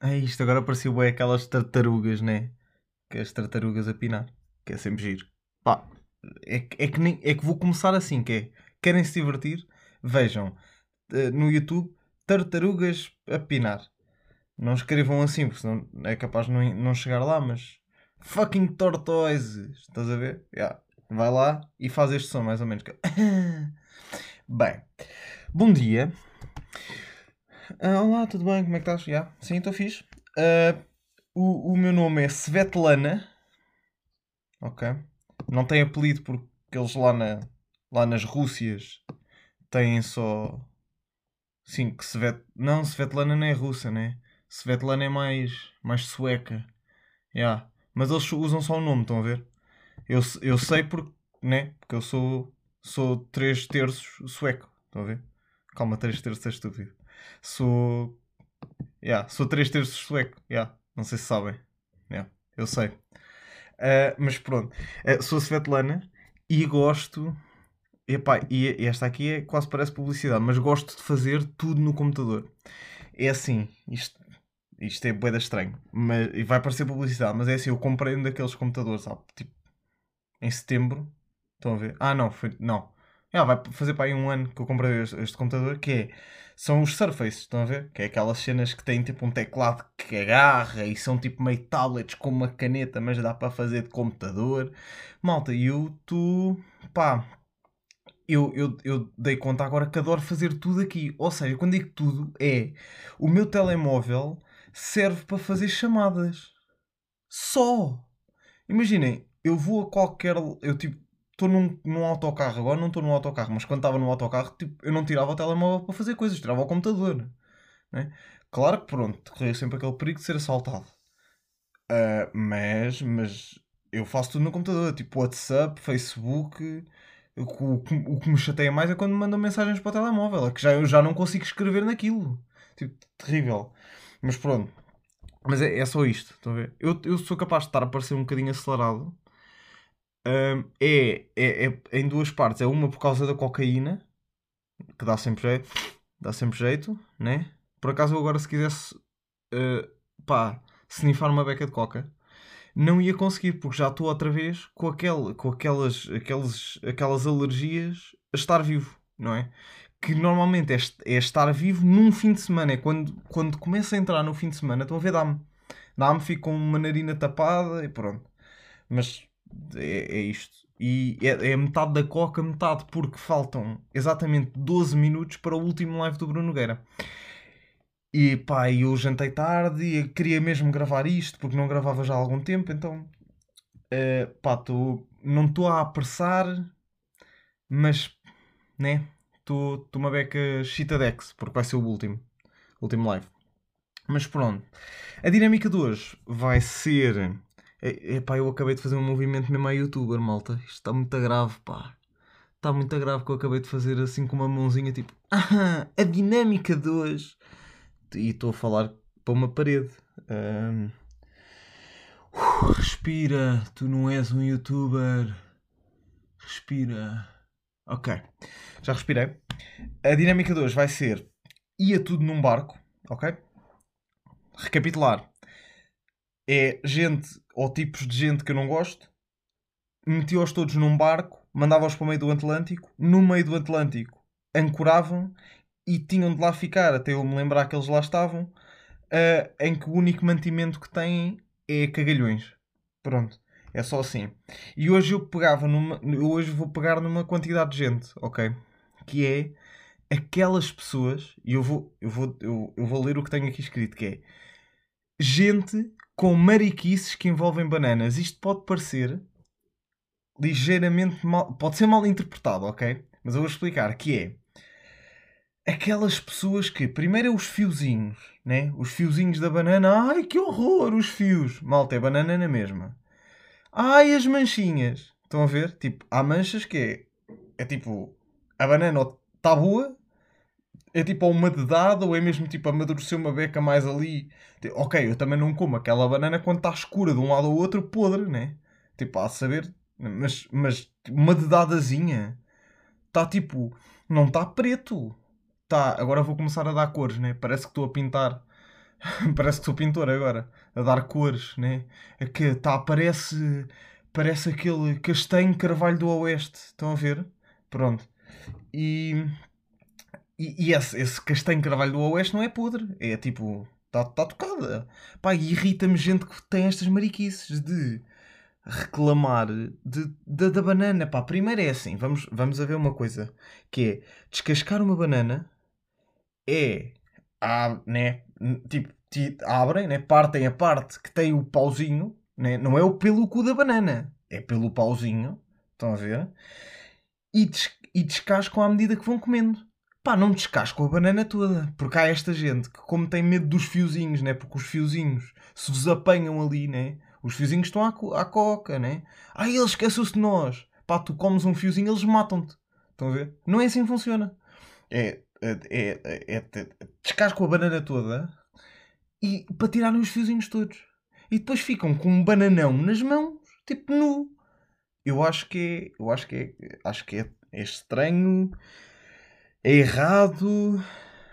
É isto, agora pareceu bem aquelas tartarugas, né? Que as tartarugas a pinar. Que é sempre giro. Pá, é, que- é, que, nem, é que vou começar assim, que é... Querem se divertir? Vejam eh, no YouTube tartarugas a pinar. Não escrevam assim, porque senão é capaz de não, não chegar lá, mas... Fucking tortoises! Estás a ver? Yeah. Vai lá e faz este som, mais ou menos. Bem, bom dia. Ah, olá, tudo bem? Como é que estás? Já? Sim, estou fixe. Ah, o, o meu nome é Svetlana. Ok. Não tem apelido porque eles lá, na, lá nas Rússias têm só. Sim, que Svet... Não, Svetlana não é russa, né? Svetlana é mais, mais sueca. Yeah. Mas eles usam só o nome, estão a ver? Eu, eu sei porque, né? Porque eu sou, sou 3 terços sueco. Estão a ver? Calma, 3 terços é estúpido. Sou. Yeah, sou 3 terços sueco. Yeah, não sei se sabem. Yeah, eu sei. Ah, mas pronto. Ah, sou Svetlana e gosto. Epá, e esta aqui é, quase parece publicidade, mas gosto de fazer tudo no computador. É assim, isto, isto é boeda estranho, mas, e vai parecer publicidade, mas é assim, eu comprei um daqueles computadores, sabe? Tipo, em setembro. Estão a ver? Ah, não, foi. Não. Ah, vai fazer para aí um ano que eu comprei este, este computador, que é. São os Surface, estão a ver? Que é aquelas cenas que têm tipo um teclado que agarra e são tipo meio tablets com uma caneta, mas dá para fazer de computador. Malta, e eu tu. pá. Eu, eu, eu dei conta agora que adoro fazer tudo aqui. Ou seja, quando digo tudo, é. O meu telemóvel serve para fazer chamadas. Só! Imaginem, eu vou a qualquer. Eu tipo, estou num, num autocarro, agora não estou num autocarro, mas quando estava no autocarro, tipo, eu não tirava o telemóvel para fazer coisas, tirava o computador. Né? Claro que pronto, corria sempre aquele perigo de ser assaltado. Ah, mas, mas eu faço tudo no computador, tipo WhatsApp, Facebook. O que me chateia mais é quando me mandam mensagens para o telemóvel, é que já, eu já não consigo escrever naquilo. Tipo, terrível. Mas pronto. Mas é, é só isto, estão a ver? Eu, eu sou capaz de estar a parecer um bocadinho acelerado. Ahm, é, é, é em duas partes. É uma por causa da cocaína, que dá sempre jeito, dá sempre jeito, né? Por acaso eu agora se quisesse, ah, pá, snifar uma beca de coca, não ia conseguir, porque já estou outra vez com, aquele, com aquelas, aqueles, aquelas alergias a estar vivo, não é? Que normalmente é, é estar vivo num fim de semana. É quando, quando começa a entrar no fim de semana, estão a ver, dá-me. Dá-me, fico com uma narina tapada e pronto. Mas é, é isto. E é, é metade da coca, metade porque faltam exatamente 12 minutos para o último live do Bruno Nogueira. E pá, eu jantei tarde e queria mesmo gravar isto porque não gravava já há algum tempo, então eh, pá, tô, não estou a apressar, mas né, estou uma beca Chitadex porque vai ser o último, último live. Mas pronto, a dinâmica de hoje vai ser. Epá, eu acabei de fazer um movimento mesmo a youtuber, malta. Isto está muito grave, pá. Está muito grave que eu acabei de fazer assim com uma mãozinha tipo. Ah, a dinâmica de hoje. E estou a falar para uma parede. Ahm, uh, respira, tu não és um youtuber. Respira. Ok, já respirei. A dinâmica de hoje vai ser: ia tudo num barco, ok? Recapitular: é gente ou tipos de gente que eu não gosto, meti-os todos num barco, mandava-os para o meio do Atlântico, no meio do Atlântico ancoravam e tinham de lá ficar até eu me lembrar que eles lá estavam, ah, em que o único mantimento que têm é cagalhões. Pronto, é só assim. E hoje eu pegava numa. Hoje vou pegar numa quantidade de gente, ok? Que é aquelas pessoas, e eu vou, eu vou, eu, eu vou ler o que tenho aqui escrito, que é gente com mariquices que envolvem bananas. Isto pode parecer ligeiramente mal, pode ser mal interpretado, ok? Mas eu vou explicar, que é aquelas pessoas que primeiro é os fiozinhos, né? Os fiozinhos da banana, ai que horror, os fios. Malta, é banana na mesma. Ai, as manchinhas. Estão a ver? Tipo, há manchas que é, é tipo, a banana está boa, é tipo uma dedada ou é mesmo tipo amadurecer uma beca mais ali? Tipo, ok, eu também não como aquela banana quando está escura de um lado ao outro, podre, né? Tipo, a saber, mas, mas uma dedadazinha está tipo, não está preto. Tá, agora vou começar a dar cores, né? Parece que estou a pintar. parece que sou pintor agora, a dar cores, né? É que tá, parece, parece aquele castanho carvalho do oeste. Estão a ver? Pronto. E e, e esse, esse castanho carvalho do Oeste não é podre. É tipo. Está tá tocada. Pá, irrita-me gente que tem estas mariquices de reclamar de, de, da banana. Pá, primeiro é assim. Vamos, vamos a ver uma coisa. Que é descascar uma banana é. Né? Tipo, abrem, né? partem a parte que tem o pauzinho. Né? Não é o pelo cu da banana. É pelo pauzinho. Estão a ver? E, des e descascam à medida que vão comendo pá, não descasco a banana toda. Porque há esta gente que, como tem medo dos fiozinhos, né? Porque os fiozinhos se vos apanham ali, né? Os fiozinhos estão à, à coca, né? Ah, ele esqueceu-se de nós. Pá, tu comes um fiozinho, eles matam-te. Estão a ver? Não é assim que funciona. É, é, é, é, é descasco a banana toda e para tirarem os fiozinhos todos. E depois ficam com um bananão nas mãos, tipo nu. Eu acho que é, eu acho que é, acho que é, é estranho é errado.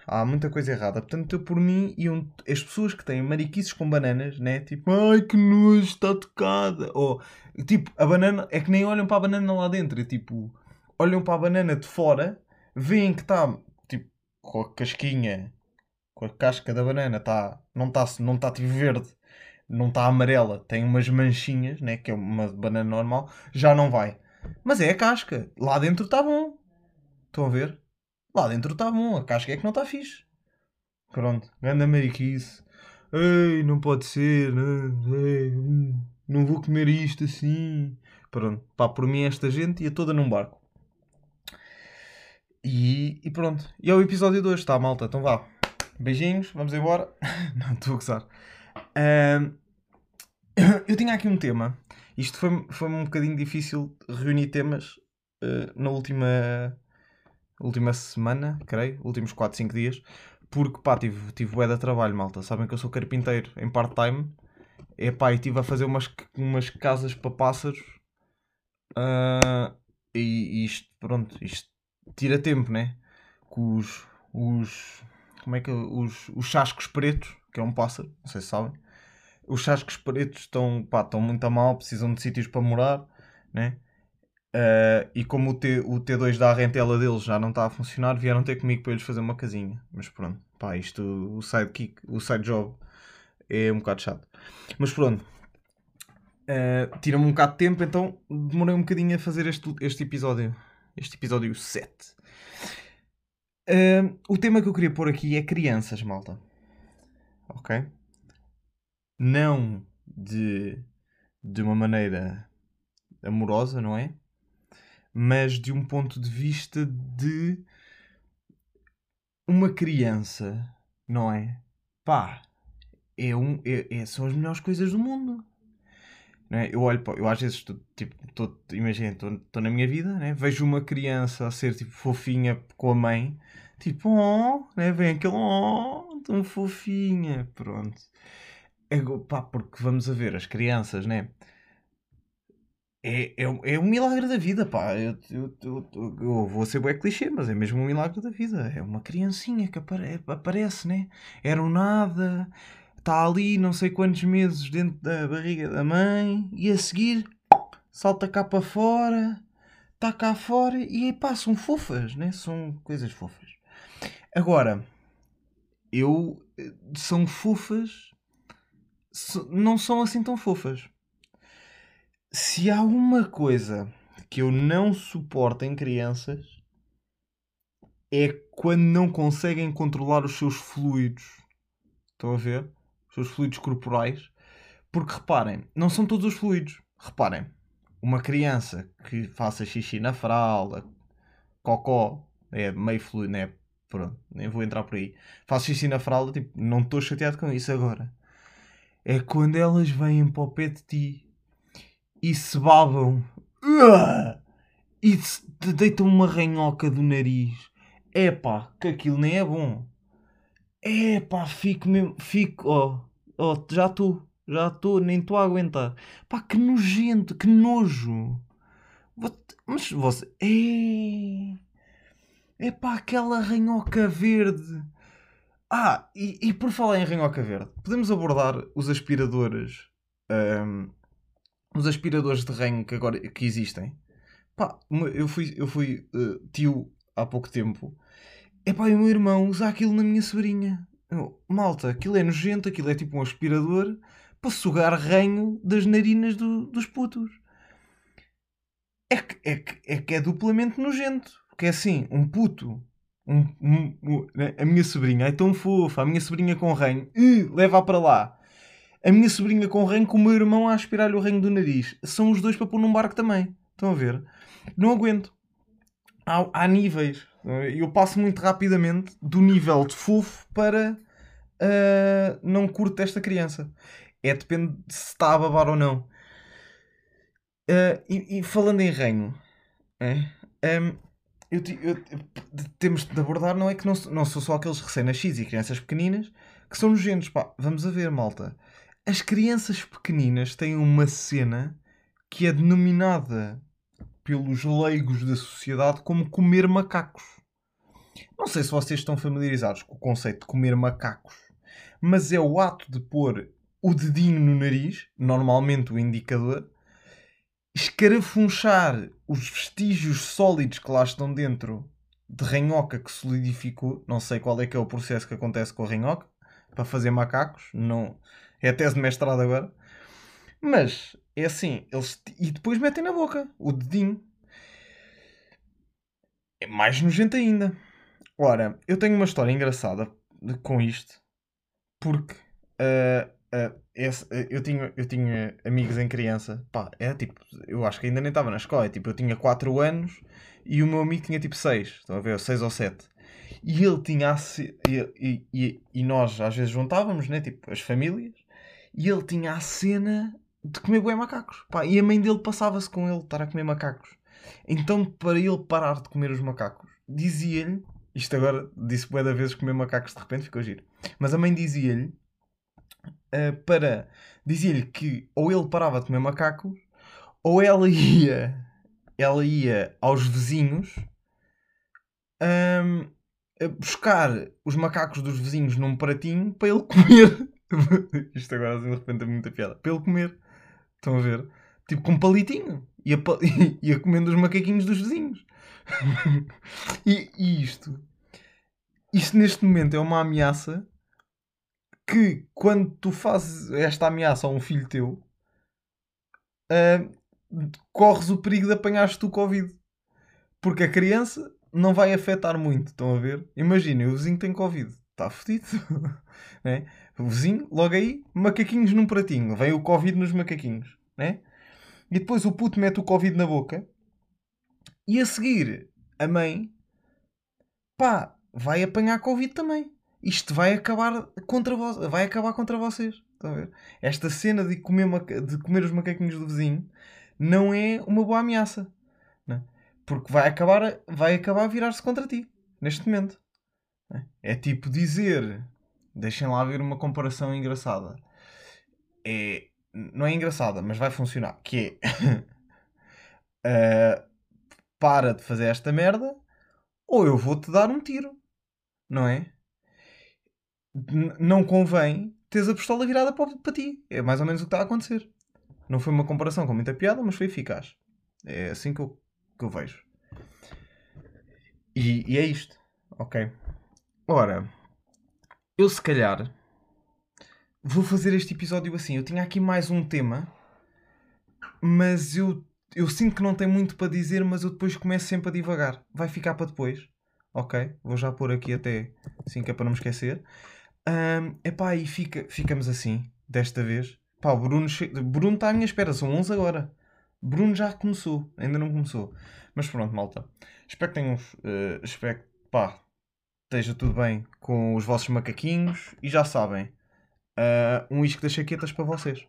Há muita coisa errada. Portanto, eu, por mim, iam, as pessoas que têm mariquices com bananas, né? Tipo, ai que nojo, está tocada. Ou, tipo, a banana, é que nem olham para a banana lá dentro. É, tipo, olham para a banana de fora, veem que está, com a casquinha, com a casca da banana, tá, não está não tá, tipo, verde, não está amarela, tem umas manchinhas, né? Que é uma banana normal, já não vai. Mas é a casca. Lá dentro está bom. Estão a ver? Lá dentro está bom, a casca é que não está fixe. Pronto, grande mariquice. Ei, não pode ser, não, ei, hum, não vou comer isto assim. Pronto, pá, por mim esta gente ia toda num barco. E, e pronto, e é o episódio 2, está malta, então vá. Beijinhos, vamos embora. não, estou a gozar. Eu tinha aqui um tema. Isto foi, foi um bocadinho difícil reunir temas uh, na última última semana, creio, últimos 4, 5 dias, porque pá, tive, tive bué de trabalho, malta. Sabem que eu sou carpinteiro em part-time. É pá, e estive a fazer umas, umas casas para pássaros. Uh, e, isto, pronto, isto tira tempo, né? Com os, os, como é que os, os chascos pretos, que é um pássaro, não sei se sabem. Os chascos pretos estão, pá, estão muito a mal, precisam de sítios para morar, né? Uh, e como o, T, o T2 da rentela deles já não está a funcionar, vieram ter comigo para eles fazer uma casinha. Mas pronto, pá, isto, o sidekick, o side job é um bocado chato. Mas pronto, uh, tira-me um bocado de tempo, então demorei um bocadinho a fazer este, este episódio. Este episódio 7. Uh, o tema que eu queria pôr aqui é crianças, malta. Ok? Não de, de uma maneira amorosa, não é? mas de um ponto de vista de uma criança, não é? Pá, é um, é, é, são as melhores coisas do mundo. Não é? Eu olho eu às vezes estou, tipo, estou, imagina, estou, na minha vida, né? vejo uma criança a ser tipo fofinha com a mãe, tipo, oh, né? vem aquele, oh, tão fofinha, pronto. É, pá, porque vamos a ver, as crianças, né? é, é, é um milagre da vida, pá. Eu, eu, eu, eu vou ser bem clichê, mas é mesmo um milagre da vida. É uma criancinha que apare, aparece, né? Era um nada, está ali não sei quantos meses dentro da barriga da mãe e a seguir salta cá para fora, está cá fora e aí pá, são fofas, né? São coisas fofas. Agora, eu. São fofas. Não são assim tão fofas se há uma coisa que eu não suporto em crianças é quando não conseguem controlar os seus fluidos. Estão a ver? Seus fluidos corporais. Porque reparem, não são todos os fluidos. Reparem, uma criança que faça xixi na fralda, cocó, é meio fluido, né? Pronto, nem vou entrar por aí. Faço xixi na fralda, tipo, não estou chateado com isso agora. É quando elas vêm para o pé de ti e se babam e te deitam uma ranhoca do nariz. Epá, que aquilo nem é bom. Epá, fico mesmo. Fico. Ó, oh, oh, já estou. Já estou, nem estou a aguentar. Pá, que nojento, que nojo. Mas você. É. Epá, aquela ranhoca verde. Ah, e, e por falar em ranhoca verde, podemos abordar os aspiradores. Um, os aspiradores de ranho que agora que existem. Pá, eu fui, eu fui uh, tio há pouco tempo. Epá, e o meu irmão usa aquilo na minha sobrinha. Eu, malta, aquilo é nojento, aquilo é tipo um aspirador para sugar ranho das narinas do, dos putos. É que, é, que, é que é duplamente nojento. Porque é assim, um puto. Um, um, um, né, a minha sobrinha é tão fofa, a minha sobrinha com ranho, uh, leva para lá. A minha sobrinha com ranho com o meu irmão a aspirar-lhe o ranho do nariz. São os dois para pôr num barco também. Estão a ver? Não aguento. Há, há níveis. Eu passo muito rapidamente do nível de fofo para uh, não curto esta criança. É depende de se está a babar ou não. Uh, e, e, falando em reino, é, um, eu, eu, temos de abordar, não é que não, não são só aqueles recém-nascidos e crianças pequeninas que são nojentos. Pá, vamos a ver, malta. As crianças pequeninas têm uma cena que é denominada pelos leigos da sociedade como comer macacos. Não sei se vocês estão familiarizados com o conceito de comer macacos, mas é o ato de pôr o dedinho no nariz, normalmente o indicador, escarafunchar os vestígios sólidos que lá estão dentro de ranhoca que solidificou. Não sei qual é que é o processo que acontece com a ranhoca para fazer macacos. Não é a tese de mestrado agora. Mas é assim, eles e depois metem na boca o dedinho. É mais nojento ainda. Ora, eu tenho uma história engraçada com isto porque uh, uh, esse, uh, eu, tinha, eu tinha amigos em criança, pá, é tipo, eu acho que ainda nem estava na escola, é, tipo, eu tinha 4 anos e o meu amigo tinha tipo 6, estão a ver, 6 ou 7. E ele tinha e, e, e nós às vezes juntávamos, né, tipo, as famílias, e ele tinha a cena de comer bué macacos. Pá, e a mãe dele passava-se com ele estar a comer macacos. Então, para ele parar de comer os macacos, dizia-lhe, isto agora disse bué da vezes comer macacos de repente ficou giro. Mas a mãe dizia-lhe uh, para dizia-lhe que ou ele parava de comer macacos ou ela ia ela ia aos vizinhos um, buscar os macacos dos vizinhos num pratinho para ele comer. Isto agora de repente é muita piada. Para ele comer. Estão a ver? Tipo com um palitinho. Ia, ia comendo os macaquinhos dos vizinhos. e, e isto. Isto neste momento é uma ameaça que quando tu fazes esta ameaça a um filho teu, uh, corres o perigo de apanhares tu Covid. Porque a criança não vai afetar muito, estão a ver? Imaginem, o vizinho tem Covid, está fodido. né? O vizinho, logo aí, macaquinhos num pratinho, vem o Covid nos macaquinhos. Né? E depois o puto mete o Covid na boca e a seguir a mãe, pá, vai apanhar Covid também isto vai acabar contra vós, vai acabar contra vocês. A ver? Esta cena de comer, de comer os macaquinhos do vizinho não é uma boa ameaça. Não? É? Porque vai acabar, vai acabar a virar-se contra ti, neste momento. É? é tipo dizer, deixem lá ver uma comparação engraçada. É, não é engraçada, mas vai funcionar. Que é uh, para de fazer esta merda ou eu vou-te dar um tiro. Não é? não convém teres a pistola virada para, para ti. É mais ou menos o que está a acontecer. Não foi uma comparação com muita piada, mas foi eficaz. É assim que eu, que eu vejo. E, e é isto. Ok. Ora, eu se calhar vou fazer este episódio assim. Eu tinha aqui mais um tema, mas eu, eu sinto que não tem muito para dizer, mas eu depois começo sempre a divagar. Vai ficar para depois. Ok? Vou já pôr aqui até assim que é para não me esquecer. Um, epá, e fica, ficamos assim, desta vez. Pá, o Bruno, che... Bruno está à minha espera, são 11 agora. Bruno já começou, ainda não começou. Mas pronto, malta. Espero que tenham. Uh, espero pá, esteja tudo bem com os vossos macaquinhos. E já sabem, uh, um isco das chaquetas para vocês.